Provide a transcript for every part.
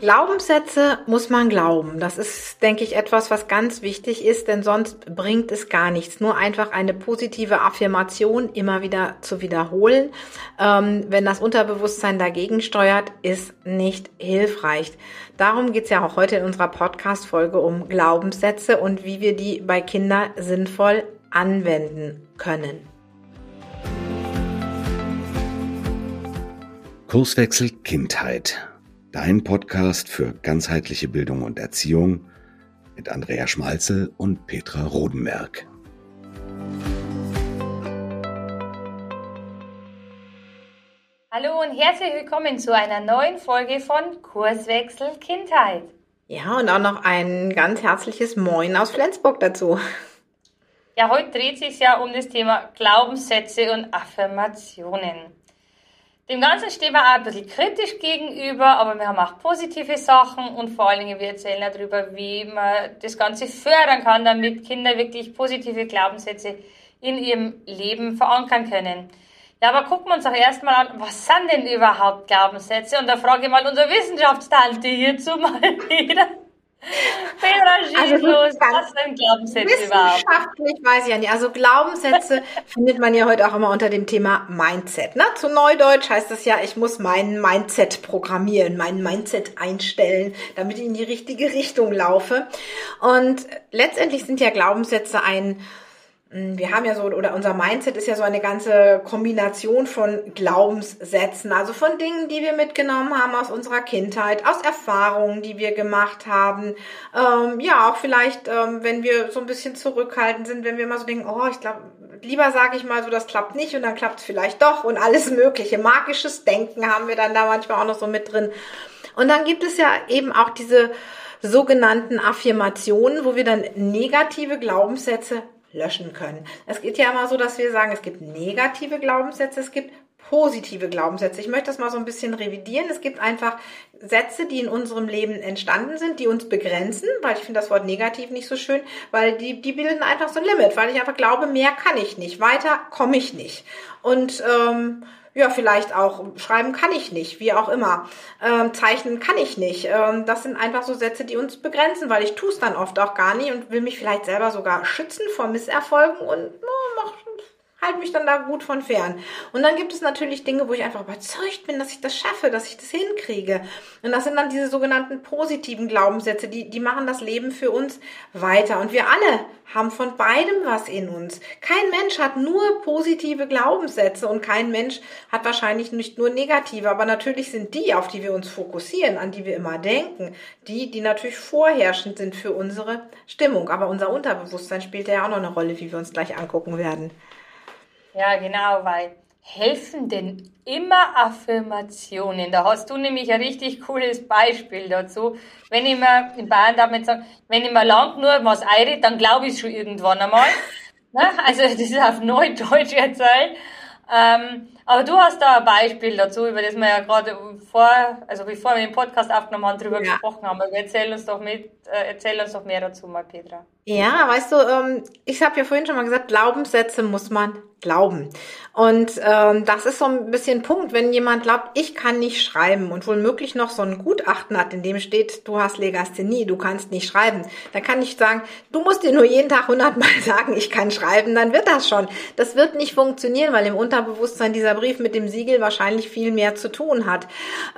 Glaubenssätze muss man glauben. Das ist, denke ich, etwas, was ganz wichtig ist, denn sonst bringt es gar nichts. Nur einfach eine positive Affirmation immer wieder zu wiederholen, ähm, wenn das Unterbewusstsein dagegen steuert, ist nicht hilfreich. Darum geht's ja auch heute in unserer Podcast-Folge um Glaubenssätze und wie wir die bei Kindern sinnvoll anwenden können. Kurswechsel Kindheit Dein Podcast für ganzheitliche Bildung und Erziehung mit Andrea Schmalzel und Petra Rodenberg. Hallo und herzlich willkommen zu einer neuen Folge von Kurswechsel Kindheit. Ja, und auch noch ein ganz herzliches Moin aus Flensburg dazu. Ja, heute dreht sich ja um das Thema Glaubenssätze und Affirmationen. Dem Ganzen stehen wir auch ein bisschen kritisch gegenüber, aber wir haben auch positive Sachen und vor allen Dingen wir erzählen darüber, wie man das Ganze fördern kann, damit Kinder wirklich positive Glaubenssätze in ihrem Leben verankern können. Ja, aber gucken wir uns auch erstmal an, was sind denn überhaupt Glaubenssätze? Und da frage ich mal unsere Wissenschaftstante hierzu mal wieder. Peter, also los. Was sind Glaubenssätze überhaupt? Wissenschaftlich weiß ich ja nicht. Also Glaubenssätze findet man ja heute auch immer unter dem Thema Mindset. Ne? Zu Neudeutsch heißt das ja, ich muss meinen Mindset programmieren, meinen Mindset einstellen, damit ich in die richtige Richtung laufe. Und letztendlich sind ja Glaubenssätze ein wir haben ja so, oder unser Mindset ist ja so eine ganze Kombination von Glaubenssätzen, also von Dingen, die wir mitgenommen haben aus unserer Kindheit, aus Erfahrungen, die wir gemacht haben. Ähm, ja, auch vielleicht, ähm, wenn wir so ein bisschen zurückhaltend sind, wenn wir mal so denken, oh, ich glaube, lieber sage ich mal so, das klappt nicht und dann klappt es vielleicht doch und alles mögliche. Magisches Denken haben wir dann da manchmal auch noch so mit drin. Und dann gibt es ja eben auch diese sogenannten Affirmationen, wo wir dann negative Glaubenssätze löschen können. Es geht ja immer so, dass wir sagen, es gibt negative Glaubenssätze, es gibt positive Glaubenssätze. Ich möchte das mal so ein bisschen revidieren. Es gibt einfach Sätze, die in unserem Leben entstanden sind, die uns begrenzen, weil ich finde das Wort negativ nicht so schön, weil die, die bilden einfach so ein Limit, weil ich einfach glaube, mehr kann ich nicht, weiter komme ich nicht. Und ähm, ja, vielleicht auch schreiben kann ich nicht, wie auch immer. Ähm, zeichnen kann ich nicht. Ähm, das sind einfach so Sätze, die uns begrenzen, weil ich tue es dann oft auch gar nicht und will mich vielleicht selber sogar schützen vor Misserfolgen und oh, mach, halte mich dann da gut von fern. Und dann gibt es natürlich Dinge, wo ich einfach überzeugt bin, dass ich das schaffe, dass ich das hinkriege. Und das sind dann diese sogenannten positiven Glaubenssätze, die, die machen das Leben für uns weiter. Und wir alle haben von beidem was in uns. Kein Mensch hat nur positive Glaubenssätze und kein Mensch hat wahrscheinlich nicht nur negative. Aber natürlich sind die, auf die wir uns fokussieren, an die wir immer denken, die, die natürlich vorherrschend sind für unsere Stimmung. Aber unser Unterbewusstsein spielt ja auch noch eine Rolle, wie wir uns gleich angucken werden. Ja, genau, weil helfen denn immer Affirmationen? Da hast du nämlich ein richtig cooles Beispiel dazu. Wenn ich mir in Bayern damit sage, wenn ich mir lang nur was einrede, dann glaube ich schon irgendwann einmal. ne? Also das ist auf Neudeutsch erzählt. Ähm, aber du hast da ein Beispiel dazu, über das wir ja gerade vor, also bevor wir den Podcast aufgenommen haben, drüber ja. gesprochen haben. Also erzähl uns doch mit, äh, erzähl uns doch mehr dazu mal, Petra. Ja, weißt du, ähm, ich habe ja vorhin schon mal gesagt, Glaubenssätze muss man glauben. Und ähm, das ist so ein bisschen Punkt, wenn jemand glaubt, ich kann nicht schreiben und womöglich noch so ein Gutachten hat, in dem steht, du hast Legasthenie, du kannst nicht schreiben, dann kann ich sagen, du musst dir nur jeden Tag hundertmal sagen, ich kann schreiben, dann wird das schon. Das wird nicht funktionieren, weil im Unterbewusstsein dieser Brief mit dem Siegel wahrscheinlich viel mehr zu tun hat.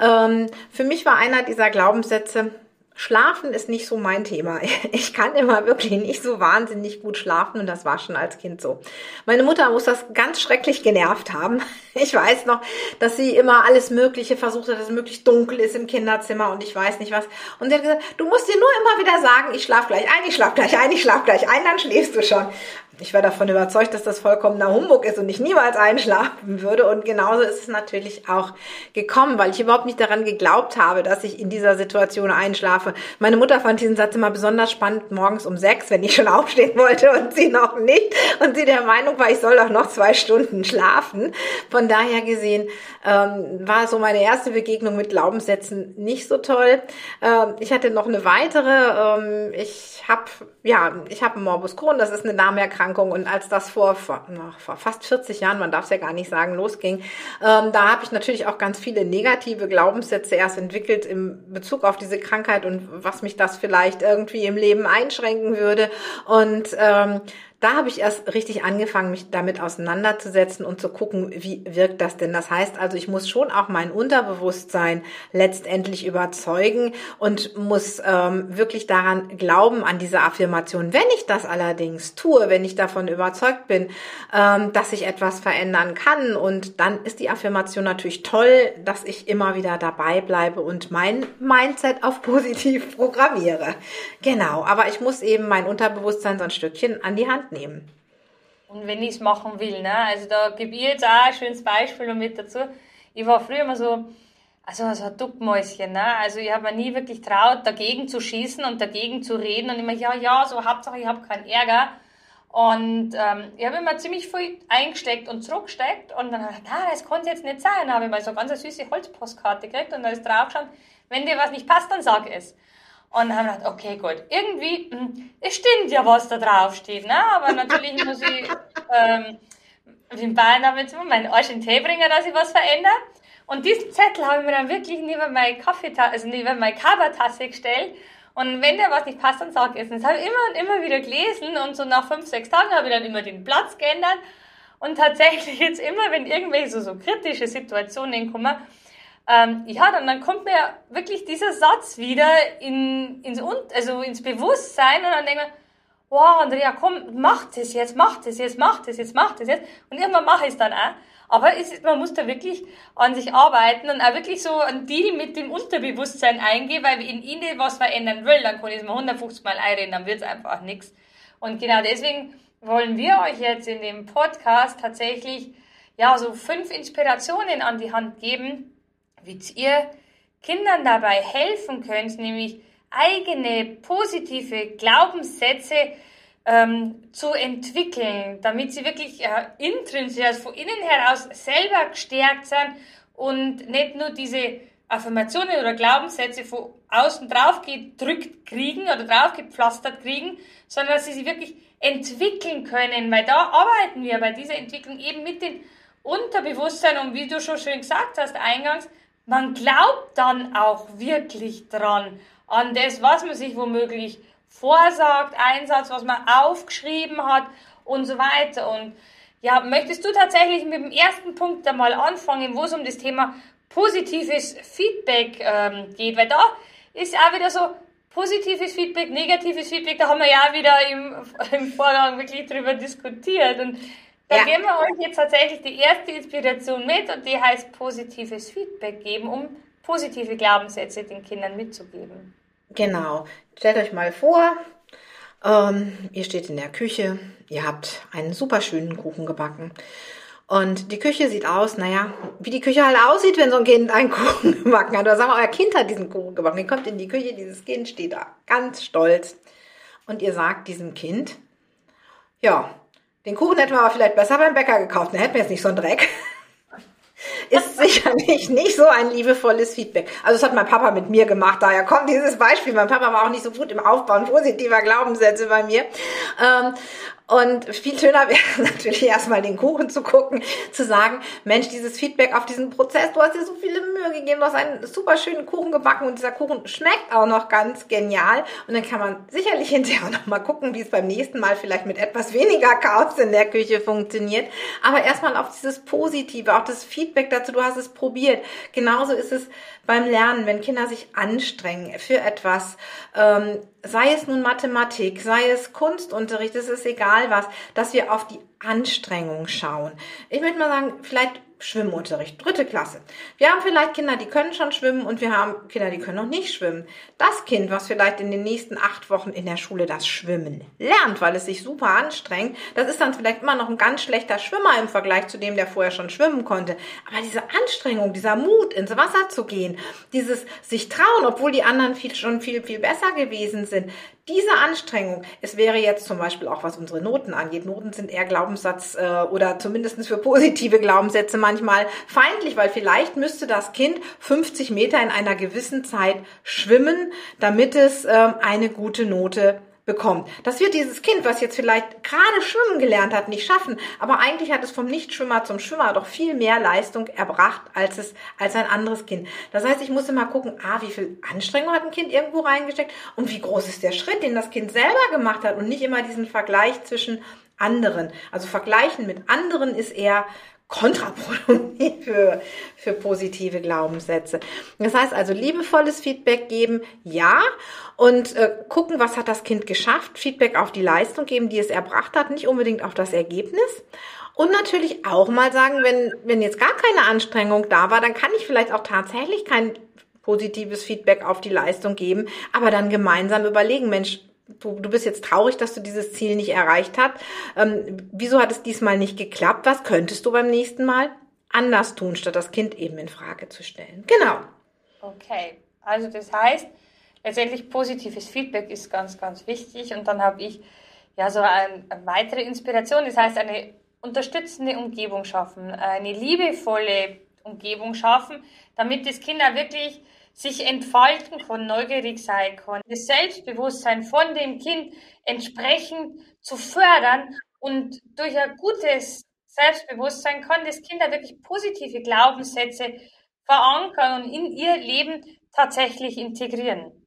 Ähm, für mich war einer dieser Glaubenssätze, Schlafen ist nicht so mein Thema. Ich kann immer wirklich nicht so wahnsinnig gut schlafen und das war schon als Kind so. Meine Mutter muss das ganz schrecklich genervt haben. Ich weiß noch, dass sie immer alles Mögliche versucht hat, dass es möglichst dunkel ist im Kinderzimmer und ich weiß nicht was. Und sie hat gesagt, du musst dir nur immer wieder sagen, ich schlaf gleich ein, ich schlaf gleich ein, ich schlaf gleich ein, dann schläfst du schon ich war davon überzeugt, dass das vollkommener Humbug ist und ich niemals einschlafen würde. Und genauso ist es natürlich auch gekommen, weil ich überhaupt nicht daran geglaubt habe, dass ich in dieser Situation einschlafe. Meine Mutter fand diesen Satz immer besonders spannend morgens um sechs, wenn ich schon aufstehen wollte und sie noch nicht. Und sie der Meinung war, ich soll doch noch zwei Stunden schlafen. Von daher gesehen ähm, war so meine erste Begegnung mit Glaubenssätzen nicht so toll. Ähm, ich hatte noch eine weitere. Ähm, ich habe ja, ich habe Morbus Crohn, das ist eine Darmerkrankung Erkrankung und als das vor, vor, vor fast 40 Jahren, man darf es ja gar nicht sagen, losging, ähm, da habe ich natürlich auch ganz viele negative Glaubenssätze erst entwickelt im Bezug auf diese Krankheit und was mich das vielleicht irgendwie im Leben einschränken würde. Und ähm, da habe ich erst richtig angefangen, mich damit auseinanderzusetzen und zu gucken, wie wirkt das denn. Das heißt also, ich muss schon auch mein Unterbewusstsein letztendlich überzeugen und muss ähm, wirklich daran glauben, an diese Affirmation. Wenn ich das allerdings tue, wenn ich davon überzeugt bin, ähm, dass ich etwas verändern kann und dann ist die Affirmation natürlich toll, dass ich immer wieder dabei bleibe und mein Mindset auf positiv programmiere. Genau, aber ich muss eben mein Unterbewusstsein so ein Stückchen an die Hand Hand nehmen. Und wenn ich es machen will, ne? also da gebe ich jetzt auch ein schönes Beispiel mit dazu. Ich war früher immer so, also so ein Duckmäuschen, ne? also ich habe mir nie wirklich traut, dagegen zu schießen und dagegen zu reden und immer, ja, ja, so Hauptsache ich habe keinen Ärger. Und ähm, ich habe immer ziemlich viel eingesteckt und zurückgesteckt und dann habe ich gedacht, das konnte jetzt nicht sein. Dann habe ich mal so eine ganz süße Holzpostkarte gekriegt und da ist drauf schon, wenn dir was nicht passt, dann sag es. Und haben gedacht, okay, gut, irgendwie, hm, es stimmt ja, was da drauf steht, ne? aber natürlich muss ich ähm, in Bayern damit meinen Arsch in den Tee bringen, dass ich was verändere. Und diesen Zettel habe ich mir dann wirklich neben meine Kaffeetasse, also neben meine Covertasse gestellt. Und wenn der was nicht passt, dann sag es. Das habe ich immer und immer wieder gelesen und so nach fünf, sechs Tagen habe ich dann immer den Platz geändert. Und tatsächlich jetzt immer, wenn irgendwelche so, so kritische Situationen kommen, ähm, ja, dann, dann kommt mir wirklich dieser Satz wieder in, ins, also ins Bewusstsein und dann denke ich, wow, Andrea, komm, mach das jetzt, mach das jetzt, mach das jetzt, mach das jetzt. Und irgendwann mache ich es dann auch. Aber es man muss da wirklich an sich arbeiten und auch wirklich so einen Deal mit dem Unterbewusstsein eingehen, weil wenn ich ihnen was verändern will, dann kann ich es mal 150 Mal einreden, dann wird es einfach nichts. Und genau deswegen wollen wir euch jetzt in dem Podcast tatsächlich ja so fünf Inspirationen an die Hand geben, wie ihr Kindern dabei helfen könnt, nämlich eigene positive Glaubenssätze ähm, zu entwickeln, damit sie wirklich äh, intrinsisch, also von innen heraus selber gestärkt sind und nicht nur diese Affirmationen oder Glaubenssätze von außen drauf gedrückt kriegen oder drauf gepflastert kriegen, sondern dass sie sie wirklich entwickeln können, weil da arbeiten wir bei dieser Entwicklung eben mit dem Unterbewusstsein und wie du schon schön gesagt hast eingangs, man glaubt dann auch wirklich dran, an das, was man sich womöglich vorsagt, Einsatz, was man aufgeschrieben hat und so weiter. Und ja, möchtest du tatsächlich mit dem ersten Punkt einmal anfangen, wo es um das Thema positives Feedback ähm, geht? Weil da ist auch wieder so positives Feedback, negatives Feedback, da haben wir ja wieder im, im Vorgang wirklich drüber diskutiert. Und da ja. geben wir euch jetzt tatsächlich die erste Inspiration mit und die heißt positives Feedback geben, um positive Glaubenssätze den Kindern mitzugeben. Genau. Stellt euch mal vor, ähm, ihr steht in der Küche, ihr habt einen super schönen Kuchen gebacken. Und die Küche sieht aus, naja, wie die Küche halt aussieht, wenn so ein Kind einen Kuchen gebacken hat. Oder sagen wir, euer Kind hat diesen Kuchen gebacken. Ihr kommt in die Küche, dieses Kind steht da ganz stolz. Und ihr sagt diesem Kind, ja, den Kuchen hätten wir aber vielleicht besser beim Bäcker gekauft. Dann hätten wir jetzt nicht so einen Dreck. Ist sicherlich nicht so ein liebevolles Feedback. Also das hat mein Papa mit mir gemacht. Daher kommt dieses Beispiel. Mein Papa war auch nicht so gut im Aufbauen positiver Glaubenssätze bei mir. Und viel schöner wäre natürlich erstmal den Kuchen zu gucken, zu sagen, Mensch, dieses Feedback auf diesen Prozess, du hast dir so viele Mühe gegeben, du hast einen super schönen Kuchen gebacken und dieser Kuchen schmeckt auch noch ganz genial. Und dann kann man sicherlich hinterher noch mal gucken, wie es beim nächsten Mal vielleicht mit etwas weniger Chaos in der Küche funktioniert. Aber erstmal auf dieses Positive, auch das Feedback dazu, du hast es probiert. Genauso ist es beim Lernen, wenn Kinder sich anstrengen für etwas, ähm, sei es nun Mathematik, sei es Kunstunterricht, es ist egal was, dass wir auf die Anstrengung schauen. Ich möchte mal sagen, vielleicht Schwimmunterricht, dritte Klasse. Wir haben vielleicht Kinder, die können schon schwimmen und wir haben Kinder, die können noch nicht schwimmen. Das Kind, was vielleicht in den nächsten acht Wochen in der Schule das Schwimmen lernt, weil es sich super anstrengt, das ist dann vielleicht immer noch ein ganz schlechter Schwimmer im Vergleich zu dem, der vorher schon schwimmen konnte. Aber diese Anstrengung, dieser Mut, ins Wasser zu gehen, dieses sich trauen, obwohl die anderen viel, schon viel, viel besser gewesen sind, diese Anstrengung, es wäre jetzt zum Beispiel auch, was unsere Noten angeht, Noten sind eher Glaubenssatz äh, oder zumindest für positive Glaubenssätze manchmal feindlich, weil vielleicht müsste das Kind 50 Meter in einer gewissen Zeit schwimmen, damit es äh, eine gute Note bekommt. Das wird dieses Kind, was jetzt vielleicht gerade schwimmen gelernt hat, nicht schaffen, aber eigentlich hat es vom Nichtschwimmer zum Schwimmer doch viel mehr Leistung erbracht als es als ein anderes Kind. Das heißt, ich muss immer gucken, ah, wie viel Anstrengung hat ein Kind irgendwo reingesteckt und wie groß ist der Schritt, den das Kind selber gemacht hat und nicht immer diesen Vergleich zwischen anderen. Also vergleichen mit anderen ist eher kontraproduktiv für, für positive Glaubenssätze. Das heißt also liebevolles Feedback geben, ja, und äh, gucken, was hat das Kind geschafft, Feedback auf die Leistung geben, die es erbracht hat, nicht unbedingt auf das Ergebnis. Und natürlich auch mal sagen, wenn, wenn jetzt gar keine Anstrengung da war, dann kann ich vielleicht auch tatsächlich kein positives Feedback auf die Leistung geben, aber dann gemeinsam überlegen, Mensch, du, du bist jetzt traurig, dass du dieses Ziel nicht erreicht hast. Ähm, wieso hat es diesmal nicht geklappt? Was könntest du beim nächsten Mal anders tun, statt das Kind eben in Frage zu stellen? Genau. Okay, also das heißt, letztendlich positives Feedback ist ganz, ganz wichtig. Und dann habe ich ja so eine, eine weitere Inspiration, das heißt eine unterstützende Umgebung schaffen, eine liebevolle Umgebung schaffen, damit das Kind auch wirklich sich entfalten kann, neugierig sein kann, das Selbstbewusstsein von dem Kind entsprechend zu fördern und durch ein gutes Selbstbewusstsein kann das Kind da wirklich positive Glaubenssätze verankern und in ihr Leben tatsächlich integrieren.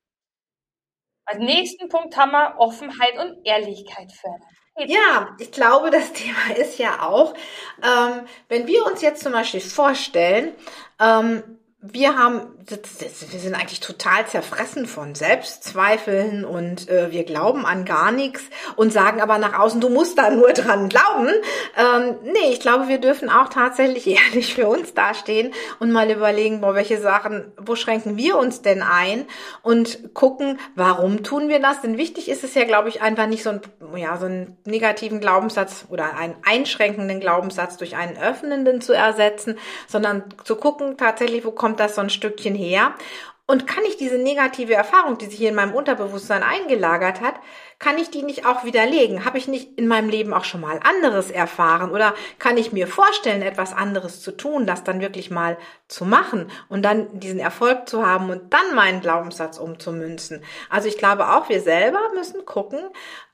Als nächsten Punkt haben wir Offenheit und Ehrlichkeit fördern. Ja, ich glaube, das Thema ist ja auch, ähm, wenn wir uns jetzt zum Beispiel vorstellen, ähm, wir haben, wir sind eigentlich total zerfressen von Selbstzweifeln und äh, wir glauben an gar nichts und sagen aber nach außen, du musst da nur dran glauben. Ähm, nee, ich glaube, wir dürfen auch tatsächlich ehrlich für uns dastehen und mal überlegen, boah, welche Sachen, wo schränken wir uns denn ein und gucken, warum tun wir das? Denn wichtig ist es ja, glaube ich, einfach nicht so ein, ja, so einen negativen Glaubenssatz oder einen einschränkenden Glaubenssatz durch einen öffnenden zu ersetzen, sondern zu gucken tatsächlich, wo kommt kommt das so ein Stückchen her. Und kann ich diese negative Erfahrung, die sich hier in meinem Unterbewusstsein eingelagert hat, kann ich die nicht auch widerlegen? Habe ich nicht in meinem Leben auch schon mal anderes erfahren? Oder kann ich mir vorstellen, etwas anderes zu tun, das dann wirklich mal zu machen und dann diesen Erfolg zu haben und dann meinen Glaubenssatz umzumünzen? Also ich glaube auch, wir selber müssen gucken,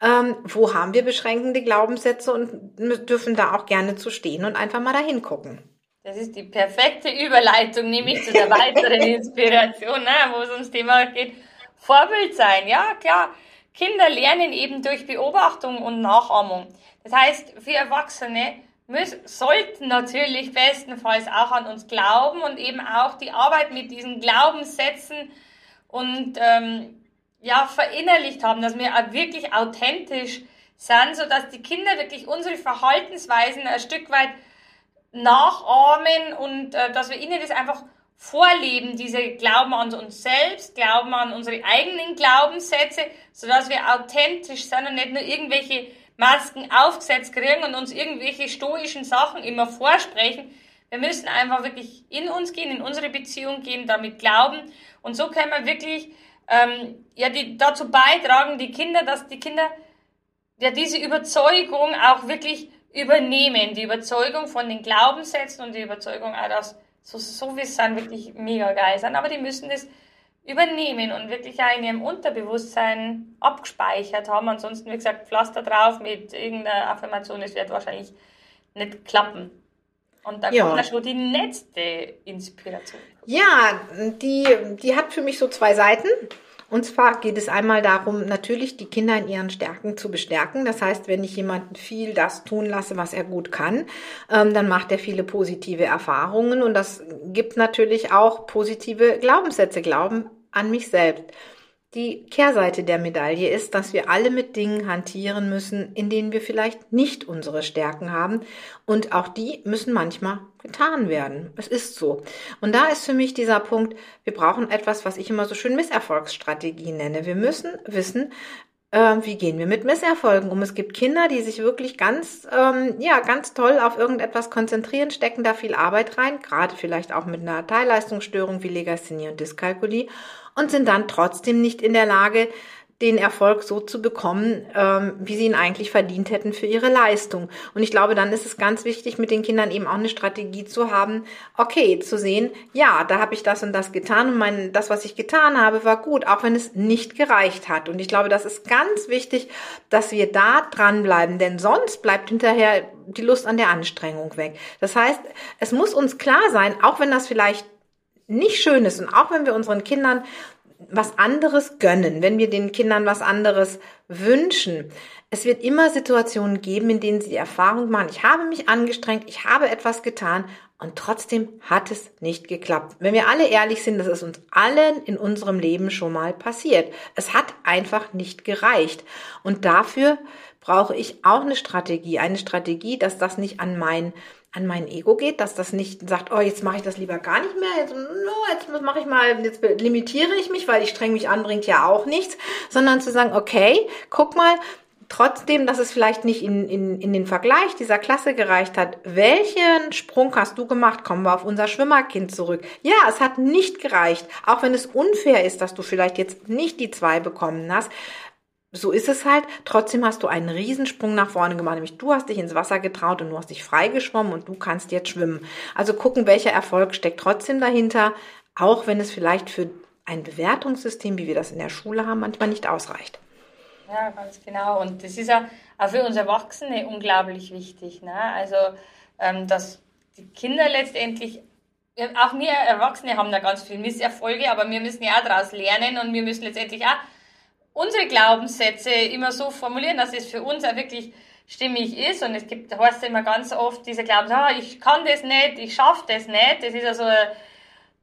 ähm, wo haben wir beschränkende Glaubenssätze und dürfen da auch gerne zu stehen und einfach mal dahin gucken. Das ist die perfekte Überleitung, nämlich zu der weiteren Inspiration, ne, wo es ums Thema geht. Vorbild sein, ja, klar. Kinder lernen eben durch Beobachtung und Nachahmung. Das heißt, wir Erwachsene müssen, sollten natürlich bestenfalls auch an uns glauben und eben auch die Arbeit mit diesen Glaubenssätzen und ähm, ja, verinnerlicht haben, dass wir auch wirklich authentisch sind, sodass die Kinder wirklich unsere Verhaltensweisen ein Stück weit nachahmen und äh, dass wir ihnen das einfach vorleben, diese Glauben an uns selbst, Glauben an unsere eigenen Glaubenssätze, sodass wir authentisch sind und nicht nur irgendwelche Masken aufgesetzt kriegen und uns irgendwelche stoischen Sachen immer vorsprechen. Wir müssen einfach wirklich in uns gehen, in unsere Beziehung gehen, damit glauben. Und so können wir wirklich ähm, ja, die, dazu beitragen, die Kinder, dass die Kinder ja diese Überzeugung auch wirklich übernehmen. Die Überzeugung von den Glaubenssätzen und die Überzeugung auch, dass so, so wie es sind, wirklich mega geil sind. Aber die müssen das übernehmen und wirklich auch in ihrem Unterbewusstsein abgespeichert haben. Ansonsten, wie gesagt, Pflaster drauf mit irgendeiner Affirmation, es wird wahrscheinlich nicht klappen. Und da ja. kommt schon die letzte Inspiration. Ja, die, die hat für mich so zwei Seiten. Und zwar geht es einmal darum, natürlich die Kinder in ihren Stärken zu bestärken. Das heißt, wenn ich jemanden viel das tun lasse, was er gut kann, ähm, dann macht er viele positive Erfahrungen und das gibt natürlich auch positive Glaubenssätze, Glauben an mich selbst. Die Kehrseite der Medaille ist, dass wir alle mit Dingen hantieren müssen, in denen wir vielleicht nicht unsere Stärken haben. Und auch die müssen manchmal getan werden. Es ist so. Und da ist für mich dieser Punkt, wir brauchen etwas, was ich immer so schön Misserfolgsstrategie nenne. Wir müssen wissen, äh, wie gehen wir mit Misserfolgen um. Es gibt Kinder, die sich wirklich ganz, ähm, ja, ganz toll auf irgendetwas konzentrieren, stecken da viel Arbeit rein, gerade vielleicht auch mit einer Teilleistungsstörung wie Legasthenie und Dyskalkulie und sind dann trotzdem nicht in der Lage, den Erfolg so zu bekommen, ähm, wie sie ihn eigentlich verdient hätten für ihre Leistung. Und ich glaube, dann ist es ganz wichtig, mit den Kindern eben auch eine Strategie zu haben, okay, zu sehen, ja, da habe ich das und das getan und mein, das, was ich getan habe, war gut, auch wenn es nicht gereicht hat. Und ich glaube, das ist ganz wichtig, dass wir da dranbleiben, denn sonst bleibt hinterher die Lust an der Anstrengung weg. Das heißt, es muss uns klar sein, auch wenn das vielleicht nicht schön ist und auch wenn wir unseren Kindern was anderes gönnen, wenn wir den Kindern was anderes wünschen. Es wird immer Situationen geben, in denen sie die Erfahrung machen, ich habe mich angestrengt, ich habe etwas getan und trotzdem hat es nicht geklappt. Wenn wir alle ehrlich sind, das ist uns allen in unserem Leben schon mal passiert. Es hat einfach nicht gereicht. Und dafür brauche ich auch eine Strategie. Eine Strategie, dass das nicht an mein an mein Ego geht, dass das nicht sagt, oh, jetzt mache ich das lieber gar nicht mehr, jetzt, no, jetzt mache ich mal, jetzt limitiere ich mich, weil ich streng mich an, bringt ja auch nichts, sondern zu sagen, okay, guck mal, trotzdem, dass es vielleicht nicht in, in, in den Vergleich dieser Klasse gereicht hat, welchen Sprung hast du gemacht? Kommen wir auf unser Schwimmerkind zurück. Ja, es hat nicht gereicht, auch wenn es unfair ist, dass du vielleicht jetzt nicht die zwei bekommen hast so ist es halt. Trotzdem hast du einen Riesensprung nach vorne gemacht, nämlich du hast dich ins Wasser getraut und du hast dich freigeschwommen und du kannst jetzt schwimmen. Also gucken, welcher Erfolg steckt trotzdem dahinter, auch wenn es vielleicht für ein Bewertungssystem, wie wir das in der Schule haben, manchmal nicht ausreicht. Ja, ganz genau. Und das ist ja auch für uns Erwachsene unglaublich wichtig. Ne? Also, ähm, dass die Kinder letztendlich, auch wir Erwachsene haben da ganz viele Misserfolge, aber wir müssen ja auch daraus lernen und wir müssen letztendlich auch unsere Glaubenssätze immer so formulieren, dass es für uns auch wirklich stimmig ist. Und es gibt, da heißt immer ganz oft diese Glaubenssatz, ah, ich kann das nicht, ich schaffe das nicht. Das ist also ein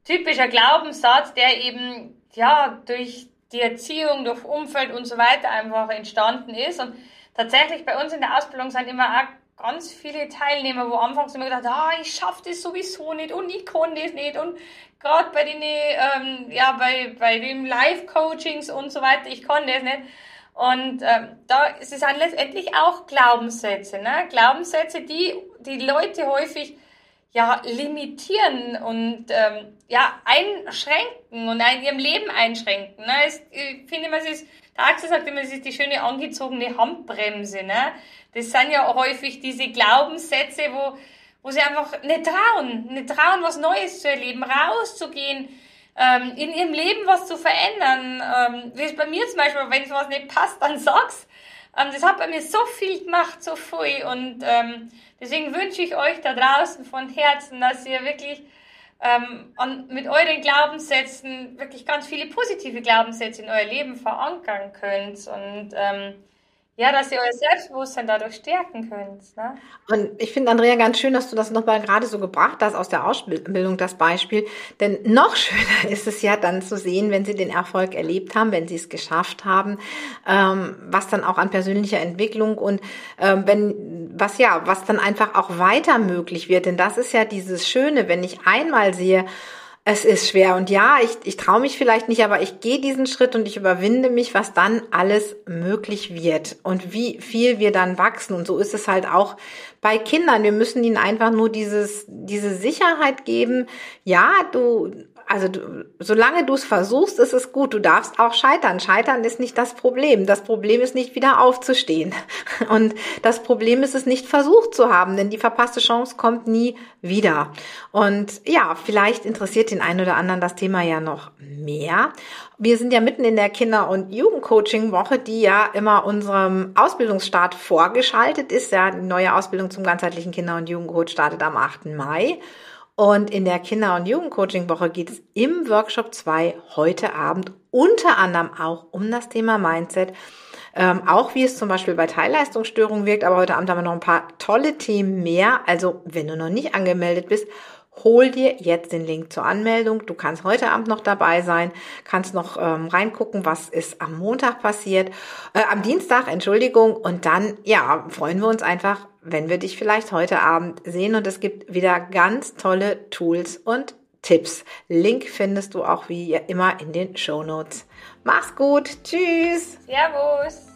typischer Glaubenssatz, der eben, ja, durch die Erziehung, durch Umfeld und so weiter einfach entstanden ist. Und tatsächlich bei uns in der Ausbildung sind immer auch ganz viele Teilnehmer, wo anfangs immer gedacht, ah, ich schaffe das sowieso nicht und ich kann das nicht und gerade bei den, ähm, ja, bei, bei den Live-Coachings und so weiter, ich kann das nicht. Und ähm, da ist es dann letztendlich auch Glaubenssätze, ne? Glaubenssätze, die die Leute häufig ja limitieren und ähm, ja einschränken und in ihrem Leben einschränken. Ne? Es, ich finde es ist, der Axel sagt immer, es ist die schöne angezogene Handbremse. Ne? Das sind ja häufig diese Glaubenssätze, wo wo sie einfach nicht trauen, nicht trauen, was Neues zu erleben, rauszugehen, ähm, in ihrem Leben was zu verändern. Ähm, wie es bei mir zum Beispiel, wenn was nicht passt, dann sag's. Ähm, das hat bei mir so viel gemacht, so viel. Und ähm, deswegen wünsche ich euch da draußen von Herzen, dass ihr wirklich ähm, an, mit euren Glaubenssätzen wirklich ganz viele positive Glaubenssätze in euer Leben verankern könnt. Und ähm, ja, dass ihr euer Selbstbewusstsein dadurch stärken könnt. Ne? Und ich finde, Andrea, ganz schön, dass du das nochmal gerade so gebracht hast aus der Ausbildung, das Beispiel. Denn noch schöner ist es ja dann zu sehen, wenn sie den Erfolg erlebt haben, wenn sie es geschafft haben, ähm, was dann auch an persönlicher Entwicklung und ähm, wenn, was ja, was dann einfach auch weiter möglich wird. Denn das ist ja dieses Schöne, wenn ich einmal sehe, es ist schwer und ja, ich, ich traue mich vielleicht nicht, aber ich gehe diesen Schritt und ich überwinde mich, was dann alles möglich wird und wie viel wir dann wachsen. Und so ist es halt auch bei Kindern. Wir müssen ihnen einfach nur dieses, diese Sicherheit geben. Ja, du, also du, solange du es versuchst, ist es gut. Du darfst auch scheitern. Scheitern ist nicht das Problem. Das Problem ist nicht wieder aufzustehen. Und das Problem ist es nicht versucht zu haben, denn die verpasste Chance kommt nie wieder. Und ja, vielleicht interessiert den einen oder anderen das Thema ja noch mehr. Wir sind ja mitten in der Kinder- und Jugendcoaching-Woche, die ja immer unserem Ausbildungsstart vorgeschaltet ist. Ja, die neue Ausbildung zum ganzheitlichen Kinder- und Jugendcoach startet am 8. Mai. Und in der Kinder- und Jugendcoaching-Woche geht es im Workshop 2 heute Abend unter anderem auch um das Thema Mindset. Ähm, auch wie es zum Beispiel bei Teilleistungsstörungen wirkt, aber heute Abend haben wir noch ein paar tolle Themen mehr. Also wenn du noch nicht angemeldet bist, hol dir jetzt den Link zur Anmeldung. Du kannst heute Abend noch dabei sein, kannst noch ähm, reingucken, was ist am Montag passiert, äh, am Dienstag, Entschuldigung. Und dann, ja, freuen wir uns einfach, wenn wir dich vielleicht heute Abend sehen. Und es gibt wieder ganz tolle Tools und Tipps. Link findest du auch wie immer in den Show Notes. Mach's gut. Tschüss. Servus.